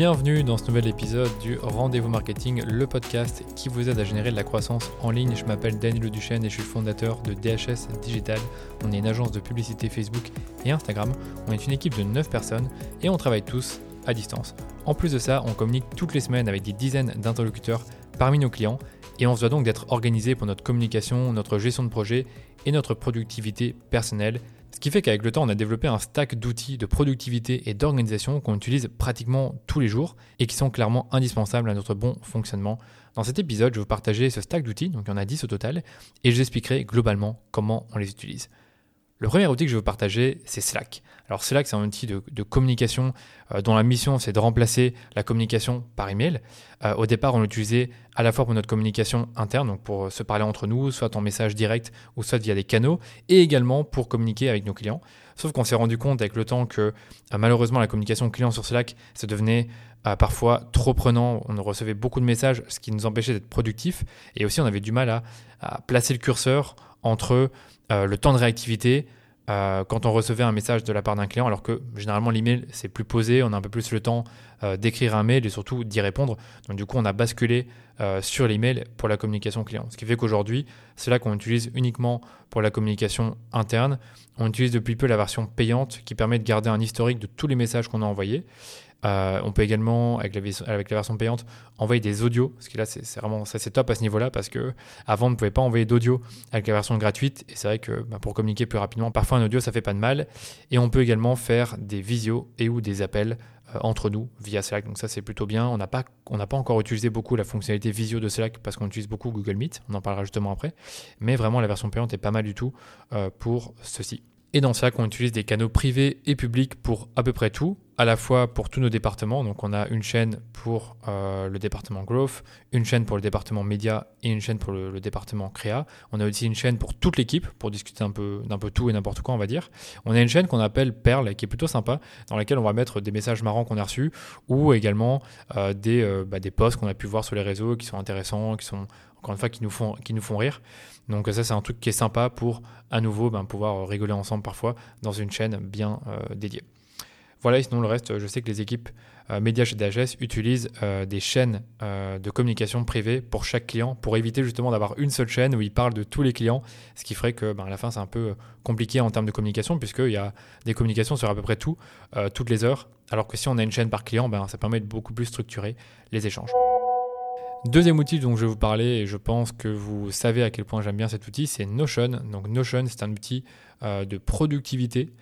Bienvenue dans ce nouvel épisode du Rendez-vous Marketing, le podcast qui vous aide à générer de la croissance en ligne. Je m'appelle Daniel Duchesne et je suis fondateur de DHS Digital. On est une agence de publicité Facebook et Instagram. On est une équipe de 9 personnes et on travaille tous à distance. En plus de ça, on communique toutes les semaines avec des dizaines d'interlocuteurs parmi nos clients et on se doit donc d'être organisé pour notre communication, notre gestion de projet et notre productivité personnelle. Ce qui fait qu'avec le temps, on a développé un stack d'outils de productivité et d'organisation qu'on utilise pratiquement tous les jours et qui sont clairement indispensables à notre bon fonctionnement. Dans cet épisode, je vais vous partager ce stack d'outils, donc il y en a 10 au total, et je vous expliquerai globalement comment on les utilise. Le premier outil que je vais vous partager, c'est Slack. Alors Slack, c'est un outil de, communication euh, dont la mission, c'est de remplacer la communication par email. Euh, au départ, on l'utilisait à la fois pour notre communication interne, donc pour se parler entre nous, soit en message direct ou soit via des canaux, et également pour communiquer avec nos clients. Sauf qu'on s'est rendu compte avec le temps que euh, malheureusement, la communication client sur Slack, ça devenait parfois trop prenant. On recevait beaucoup de messages, ce qui nous empêchait d'être productifs. Et aussi, on avait du mal à placer le curseur entre euh, le temps de réactivité euh, quand on recevait un message de la part d'un client, alors que généralement l'email c'est plus posé, on a un peu plus le temps euh, d'écrire un mail et surtout d'y répondre. Donc du coup on a basculé sur l'email pour la communication client. Ce qui fait qu'aujourd'hui c'est là qu'on utilise uniquement pour la communication interne. On utilise depuis peu la version payante qui permet de garder un historique de tous les messages qu'on a envoyés. Euh, on peut également, avec la, avec la, version payante, envoyer des audios, parce que là, c'est vraiment c'est top à ce niveau-là, parce que avant, on ne pouvait pas envoyer d'audio avec la version gratuite, et c'est vrai que bah, pour communiquer plus rapidement, parfois un audio, ça fait pas de mal. Et on peut également faire des visios et ou des appels euh, entre nous via Slack, donc ça, c'est plutôt bien. On n'a pas encore utilisé beaucoup la fonctionnalité visio de Slack, parce qu'on utilise beaucoup Google Meet, on en parlera justement après, mais vraiment, la version payante est pas mal du tout euh, pour ceci. Et dans Slack, on utilise des canaux privés et publics pour à peu près tout, à la fois pour tous nos départements. Donc on a une chaîne pour euh, le département Growth, une chaîne pour le département Média et une chaîne pour le, département Créa. On a aussi une chaîne pour toute l'équipe pour discuter un peu d'un peu tout et n'importe quoi, on va dire. On a une chaîne qu'on appelle Perle qui est plutôt sympa, dans laquelle on va mettre des messages marrants qu'on a reçus ou également euh, des, euh, bah, des posts qu'on a pu voir sur les réseaux qui sont intéressants, qui sont encore une fois qui nous font, qui nous font rire. Donc ça c'est un truc qui est sympa pour à nouveau ben, pouvoir rigoler ensemble parfois dans une chaîne bien euh, dédiée. Voilà, sinon le reste, je sais que les équipes euh, médias chez DHS utilisent euh, des chaînes de communication privées pour chaque client pour éviter justement d'avoir une seule chaîne où ils parlent de tous les clients, ce qui ferait que ben, à la fin c'est un peu compliqué en termes de communication puisqu'il y a des communications sur à peu près tout, toutes les heures, alors que si on a une chaîne par client, ben, ça permet de beaucoup plus structurer les échanges. Deuxième outil dont je vais vous parler, et je pense que vous savez à quel point j'aime bien cet outil, c'est Notion. Donc Notion, c'est un outil euh, de productivité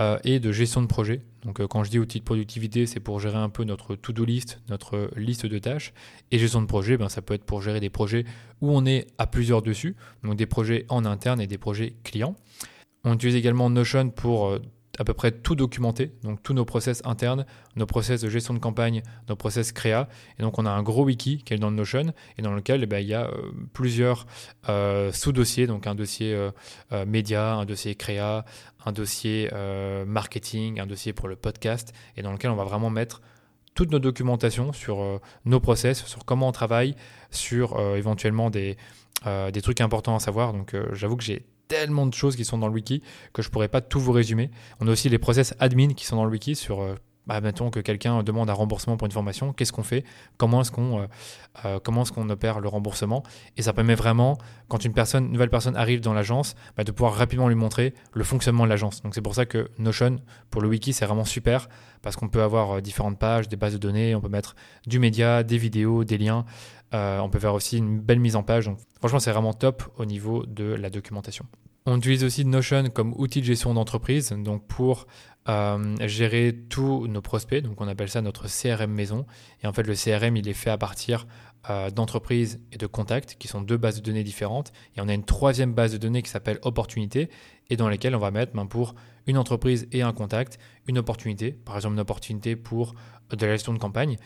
euh, et de gestion de projet. Donc euh, quand je dis outil de productivité, c'est pour gérer un peu notre to-do list, notre liste de tâches. Et gestion de projet, ben, ça peut être pour gérer des projets où on est à plusieurs dessus, donc des projets en interne et des projets clients. On utilise également Notion pour à peu près tout documenté, donc tous nos process internes, nos process de gestion de campagne, nos process créa. Et donc on a un gros wiki qui est dans Notion et dans lequel eh ben, il y a euh, plusieurs euh, sous-dossiers, donc un dossier euh, média, un dossier créa, un dossier marketing, un dossier pour le podcast, et dans lequel on va vraiment mettre toute nos documentation sur nos process, sur comment on travaille, sur éventuellement des, des trucs importants à savoir. Donc j'avoue que j'ai tellement de choses qui sont dans le wiki que je pourrais pas tout vous résumer. On a aussi les process admin qui sont dans le wiki sur euh, bah, mettons que quelqu'un demande un remboursement pour une formation, qu'est-ce qu'on fait? Comment est-ce qu'on euh, euh, est-ce opère le remboursement? Et ça permet vraiment, quand une personne, nouvelle personne arrive dans l'agence, bah, de pouvoir rapidement lui montrer le fonctionnement de l'agence. Donc c'est pour ça que Notion, pour le wiki, c'est vraiment super parce qu'on peut avoir différentes pages, des bases de données, on peut mettre du média, des vidéos, des liens. on peut faire aussi une belle mise en page. Donc franchement, c'est vraiment top au niveau de la documentation. On utilise aussi Notion comme outil de gestion d'entreprise, donc pour euh, gérer tous nos prospects. Donc on appelle ça notre CRM maison. Et en fait, le CRM, il est fait à partir euh, d'entreprises et de contacts, qui sont deux bases de données différentes. Et on a une troisième base de données qui s'appelle opportunité, et dans laquelle on va mettre ben, pour une entreprise et un contact, une opportunité, par exemple une opportunité pour de la gestion de campagne.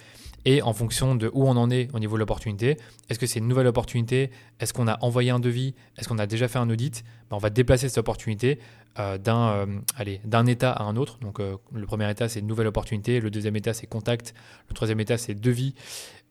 Et en fonction de où on en est au niveau de l'opportunité, est-ce que c'est une nouvelle opportunité? Est-ce qu'on a envoyé un devis? Est-ce qu'on a déjà fait un audit? Ben, On va déplacer cette opportunité euh, d'un euh, état à un autre. Donc euh, le premier état c'est nouvelle opportunité, le deuxième état c'est contact, le troisième état c'est devis,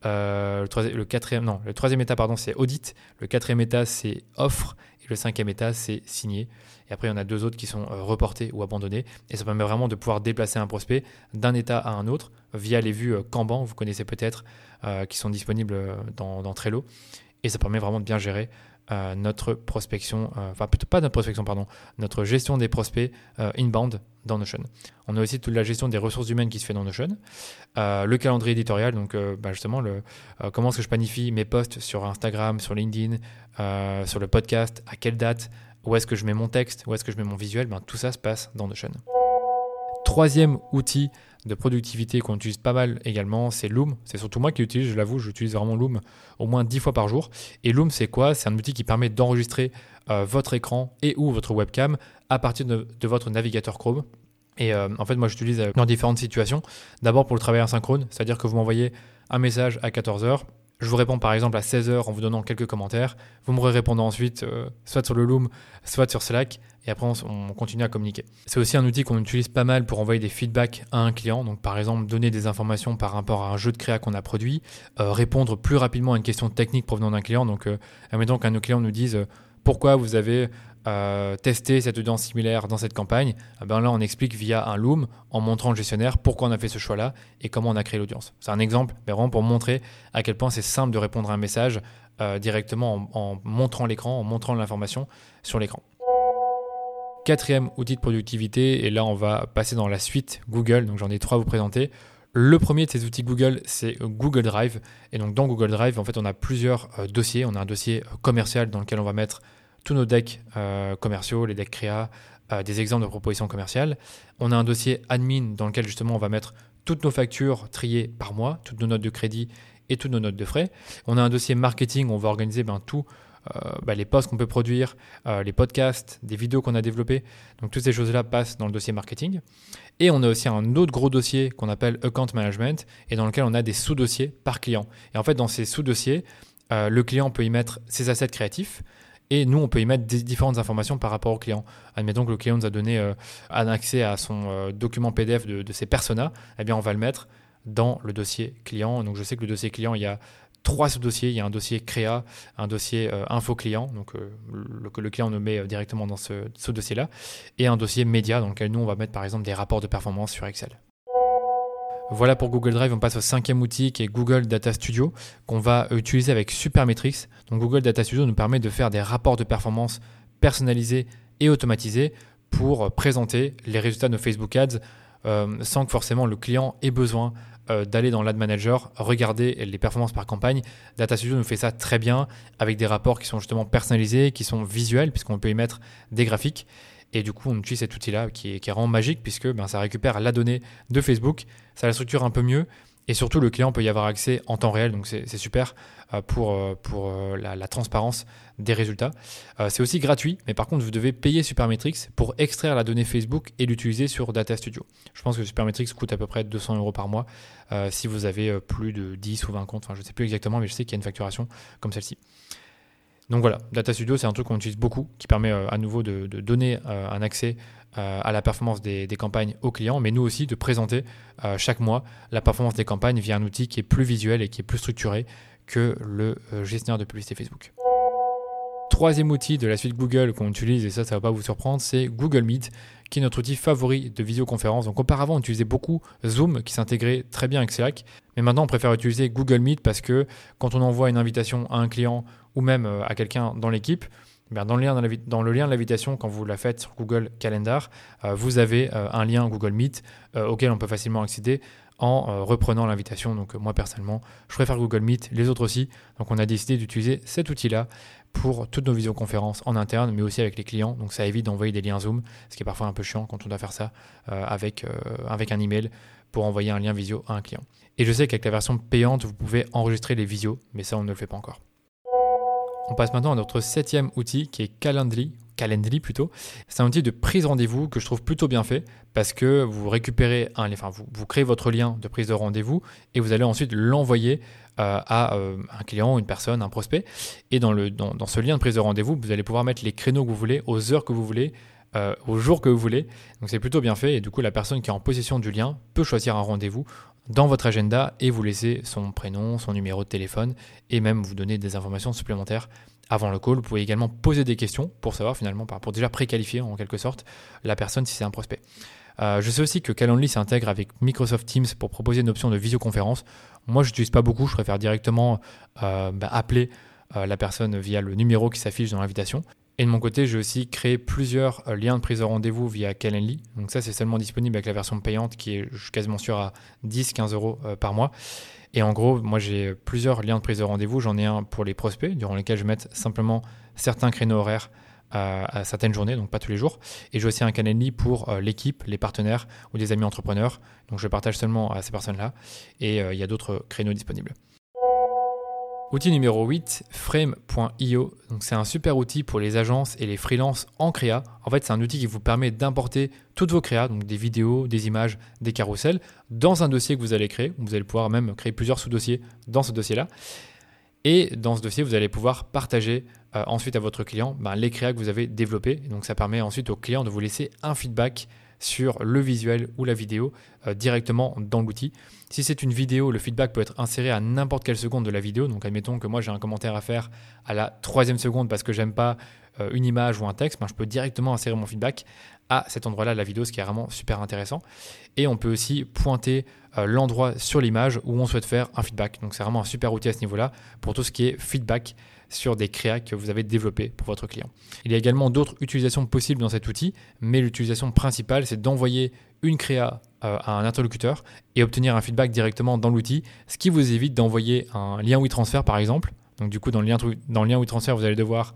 le, troisième, quatrième non le troisième état pardon c'est audit, le quatrième état c'est offre Et le cinquième état, c'est signer. Et après, il y en a deux autres qui sont reportés ou abandonnés. Et ça permet vraiment de pouvoir déplacer un prospect d'un état à un autre via les vues Kanban, vous connaissez peut-être, qui sont disponibles dans, dans Trello. Et ça permet vraiment de bien gérer euh, notre prospection, euh, enfin plutôt pas notre prospection, pardon, notre gestion des prospects euh, inbound dans Notion. On a aussi toute la gestion des ressources humaines qui se fait dans Notion, le calendrier éditorial, donc bah, justement le, comment est-ce que je planifie mes posts sur Instagram, sur LinkedIn, sur le podcast, à quelle date, où est-ce que je mets mon texte, où est-ce que je mets mon visuel, ben, tout ça se passe dans Notion. Troisième outil de productivité qu'on utilise pas mal également, c'est Loom. C'est surtout moi qui l'utilise, je l'avoue, j'utilise vraiment Loom au moins 10 fois par jour. Et Loom, c'est quoi? C'est un outil qui permet d'enregistrer euh, votre écran et ou votre webcam à partir de, votre navigateur Chrome. Et euh, en fait, moi, j'utilise euh, dans différentes situations. D'abord pour le travail asynchrone, c'est-à-dire que vous m'envoyez un message à 14h, je vous réponds par exemple à 16h en vous donnant quelques commentaires. Vous me répondez ensuite soit sur le Loom, soit sur Slack et après on, continue à communiquer. C'est aussi un outil qu'on utilise pas mal pour envoyer des feedbacks à un client, donc par exemple donner des informations par rapport à un jeu de créa qu'on a produit, euh, répondre plus rapidement à une question technique provenant d'un client, donc euh, admettons qu'un de nos clients nous dise euh, pourquoi vous avez testé cette audience similaire dans cette campagne, eh ben là on explique via un Loom en montrant le gestionnaire pourquoi on a fait ce choix-là et comment on a créé l'audience. C'est un exemple, mais vraiment pour montrer à quel point c'est simple de répondre à un message directement en montrant l'écran, en montrant l'information sur l'écran. Quatrième outil de productivité, et là on va passer dans la suite Google, donc j'en ai trois à vous présenter. Le premier de ces outils Google, c'est Google Drive. Et donc dans Google Drive, en fait, on a plusieurs euh, dossiers. On a un dossier euh, commercial dans lequel on va mettre tous nos decks euh, commerciaux, les decks créa, des exemples de propositions commerciales. On a un dossier admin dans lequel justement on va mettre toutes nos factures triées par mois, toutes nos notes de crédit et toutes nos notes de frais. On a un dossier marketing où on va organiser ben, euh, bah, les posts qu'on peut produire, euh, les podcasts, des vidéos qu'on a développées. Donc toutes ces choses-là passent dans le dossier marketing. Et on a aussi un autre gros dossier qu'on appelle Account Management et dans lequel on a des sous-dossiers par client. Et en fait, dans ces sous-dossiers, euh, le client peut y mettre ses assets créatifs. Et nous, on peut y mettre différentes informations par rapport au client. Admettons que le client nous a donné un accès à son document PDF de, ses personas, eh bien, on va le mettre dans le dossier client. Donc, je sais que le dossier client, il y a trois sous-dossiers. Il y a un dossier créa, un dossier euh, info client, euh, le, que le client nous met euh, directement dans ce, ce dossier-là, et un dossier média dans lequel nous on va mettre par exemple des rapports de performance sur Excel. Voilà pour Google Drive, on passe au cinquième outil qui est Google Data Studio qu'on va utiliser avec Supermetrics. Donc Google Data Studio nous permet de faire des rapports de performance personnalisés et automatisés pour présenter les résultats de nos Facebook Ads sans que forcément le client ait besoin euh, d'aller dans l'ad manager, regarder les performances par campagne. Data Studio nous fait ça très bien avec des rapports qui sont justement personnalisés, qui sont visuels, puisqu'on peut y mettre des graphiques. Et du coup, on utilise cet outil-là qui qui vraiment magique, puisque ben, ça récupère la donnée de Facebook, ça la structure un peu mieux, et surtout, le client peut y avoir accès en temps réel, donc c'est super euh, pour, euh, pour euh, la, transparence des résultats. c'est aussi gratuit, mais par contre, vous devez payer Supermetrics pour extraire la donnée Facebook et l'utiliser sur Data Studio. Je pense que Supermetrics coûte à peu près 200 euros par mois si vous avez plus de 10 ou 20 comptes. Je ne sais plus exactement, mais je sais qu'il y a une facturation comme celle-ci. Donc voilà, Data Studio, c'est un truc qu'on utilise beaucoup, qui permet à nouveau de, donner un accès euh, à la performance des, campagnes aux clients, mais nous aussi de présenter euh, chaque mois la performance des campagnes via un outil qui est plus visuel et qui est plus structuré que le euh, gestionnaire de publicité Facebook. Troisième outil de la suite Google qu'on utilise, et ça, ça ne va pas vous surprendre, c'est Google Meet, qui est notre outil favori de visioconférence. Donc auparavant, on utilisait beaucoup Zoom, qui s'intégrait très bien avec Slack, mais maintenant, on préfère utiliser Google Meet parce que quand on envoie une invitation à un client ou même à quelqu'un dans l'équipe, eh dans, le lien, de l'invitation, quand vous la faites sur Google Calendar, euh, vous avez euh, un lien Google Meet euh, auquel on peut facilement accéder en reprenant l'invitation. Donc moi personnellement, je préfère Google Meet, les autres aussi. Donc on a décidé d'utiliser cet outil-là pour toutes nos visioconférences en interne, mais aussi avec les clients. Donc ça évite d'envoyer des liens Zoom, ce qui est parfois un peu chiant quand on doit faire ça avec, avec un email pour envoyer un lien visio à un client. Et je sais qu'avec la version payante, vous pouvez enregistrer les visios, mais ça on ne le fait pas encore. On passe maintenant à notre septième outil qui est Calendly, Calendly plutôt. C'est un outil de prise de rendez-vous que je trouve plutôt bien fait parce que vous récupérez un, enfin vous, créez votre lien de prise de rendez-vous et vous allez ensuite l'envoyer euh, à euh, un client, une personne, un prospect. Et dans, ce lien de prise de rendez-vous, vous allez pouvoir mettre les créneaux que vous voulez, aux heures que vous voulez, euh, au jour que vous voulez. Donc c'est plutôt bien fait et du coup la personne qui est en possession du lien peut choisir un rendez-vous dans votre agenda et vous laisser son prénom, son numéro de téléphone et même vous donner des informations supplémentaires avant le call. Vous pouvez également poser des questions pour savoir finalement, pour déjà préqualifier en quelque sorte la personne si c'est un prospect. Euh, je sais aussi que Calendly s'intègre avec Microsoft Teams pour proposer une option de visioconférence. Moi, je n'utilise pas beaucoup, je préfère directement euh, bah, appeler euh, la personne via le numéro qui s'affiche dans l'invitation. Et de mon côté, j'ai aussi créé plusieurs liens de prise de rendez-vous via Calendly. Donc ça, c'est seulement disponible avec la version payante qui est quasiment sûr à 10-15 euros par mois. Et en gros, moi j'ai plusieurs liens de prise de rendez-vous. J'en ai un pour les prospects, durant lesquels je mets simplement certains créneaux horaires à, certaines journées, donc pas tous les jours. Et j'ai aussi un Calendly pour euh, l'équipe, les partenaires ou des amis entrepreneurs. Donc je partage seulement à ces personnes-là. Et euh, il y a d'autres créneaux disponibles. Outil numéro 8, frame.io. Donc c'est un super outil pour les agences et les freelances en créa. En fait, c'est un outil qui vous permet d'importer toutes vos créas, donc des vidéos, des images, des carousels, dans un dossier que vous allez créer. Vous allez pouvoir même créer plusieurs sous-dossiers dans ce dossier-là. Et dans ce dossier, vous allez pouvoir partager euh, ensuite à votre client ben, les créas que vous avez développés. donc ça permet ensuite au client de vous laisser un feedback sur le visuel ou la vidéo euh, directement dans l'outil. Si c'est une vidéo, le feedback peut être inséré à n'importe quelle seconde de la vidéo. Donc admettons que moi j'ai un commentaire à faire à la troisième seconde parce que j'aime pas euh, une image ou un texte, ben, je peux directement insérer mon feedback à cet endroit-là de la vidéo, ce qui est vraiment super intéressant. Et on peut aussi pointer euh, l'endroit sur l'image où on souhaite faire un feedback. Donc c'est vraiment un super outil à ce niveau-là pour tout ce qui est feedback sur des créas que vous avez développés pour votre client. Il y a également d'autres utilisations possibles dans cet outil, mais l'utilisation principale, c'est d'envoyer une créa euh, à un interlocuteur et obtenir un feedback directement dans l'outil, ce qui vous évite d'envoyer un lien WeTransfer par exemple. Donc du coup, dans le lien, dans le lien vous allez devoir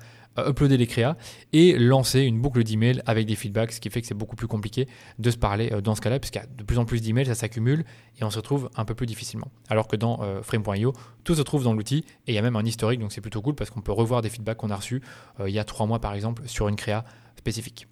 uploader les créas et lancer une boucle d'email avec des feedbacks, ce qui fait que c'est beaucoup plus compliqué de se parler euh, dans ce cas-là, puisqu'il y a de plus en plus d'emails, ça s'accumule et on se retrouve un peu plus difficilement. Alors que dans euh, Frame.io, tout se trouve dans l'outil et il y a même un historique, donc c'est plutôt cool parce qu'on peut revoir des feedbacks qu'on a reçus euh, il y a trois mois par exemple sur une créa spécifique.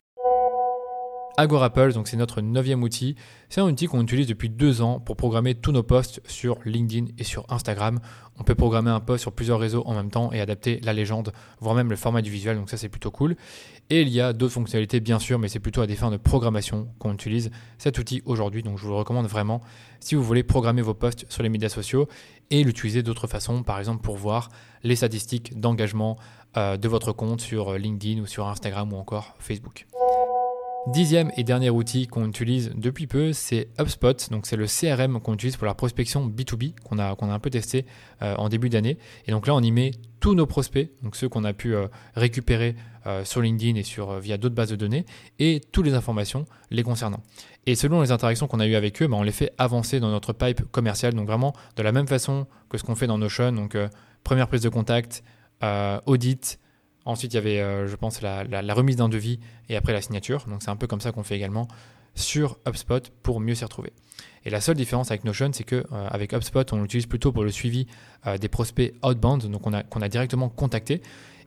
Agorapulse, donc c'est notre neuvième outil. C'est un outil qu'on utilise depuis deux ans pour programmer tous nos posts sur LinkedIn et sur Instagram. On peut programmer un post sur plusieurs réseaux en même temps et adapter la légende, voire même le format du visuel, donc ça c'est plutôt cool. Et il y a d'autres fonctionnalités bien sûr, mais c'est plutôt à des fins de programmation qu'on utilise cet outil aujourd'hui, donc je vous le recommande vraiment si vous voulez programmer vos posts sur les médias sociaux et l'utiliser d'autres façons, par exemple pour voir les statistiques d'engagement euh, de votre compte sur LinkedIn ou sur Instagram ou encore Facebook. Dixième et dernier outil qu'on utilise depuis peu, c'est HubSpot. Donc c'est le CRM qu'on utilise pour la prospection B2B qu'on a, un peu testé euh, en début d'année. Et donc là, on y met tous nos prospects, ceux qu'on a pu euh, récupérer euh, sur LinkedIn et via d'autres bases de données, et toutes les informations les concernant. Et selon les interactions qu'on a eues avec eux, bah, on les fait avancer dans notre pipe commercial. Donc vraiment de la même façon que ce qu'on fait dans Notion. Donc première prise de contact, audit, Ensuite, il y avait, euh, je pense, la, remise d'un devis et après la signature. Donc, c'est un peu comme ça qu'on fait également sur HubSpot pour mieux s'y retrouver. Et la seule différence avec Notion, c'est que euh, HubSpot, on l'utilise plutôt pour le suivi euh, des prospects outbound, donc qu'on a directement contacté,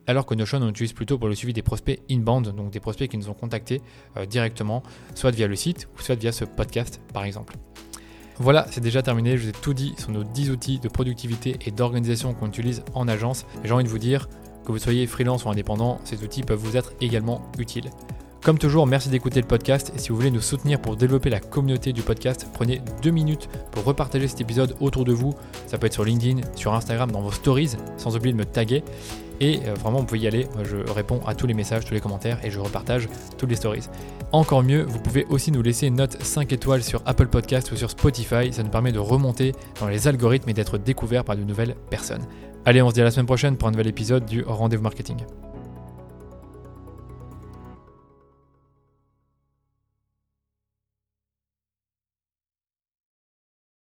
alors que Notion, on l'utilise plutôt pour le suivi des prospects inbound, donc des prospects qui nous ont contactés directement, soit via le site soit via ce podcast, par exemple. Voilà, c'est déjà terminé. Je vous ai tout dit sur nos 10 outils de productivité et d'organisation qu'on utilise en agence. J'ai envie de vous dire, que vous soyez freelance ou indépendant, ces outils peuvent vous être également utiles. Comme toujours, merci d'écouter le podcast et si vous voulez nous soutenir pour développer la communauté du podcast, prenez deux minutes pour repartager cet épisode autour de vous. Ça peut être sur LinkedIn, sur Instagram, dans vos stories, sans oublier de me taguer. Et euh, vraiment, vous pouvez y aller. je réponds à tous les messages, tous les commentaires et je repartage toutes les stories. Encore mieux, vous pouvez aussi nous laisser une note 5 étoiles sur Apple Podcast ou sur Spotify. Ça nous permet de remonter dans les algorithmes et d'être découvert par de nouvelles personnes. Allez, on se dit à la semaine prochaine pour un nouvel épisode du Rendez-vous Marketing.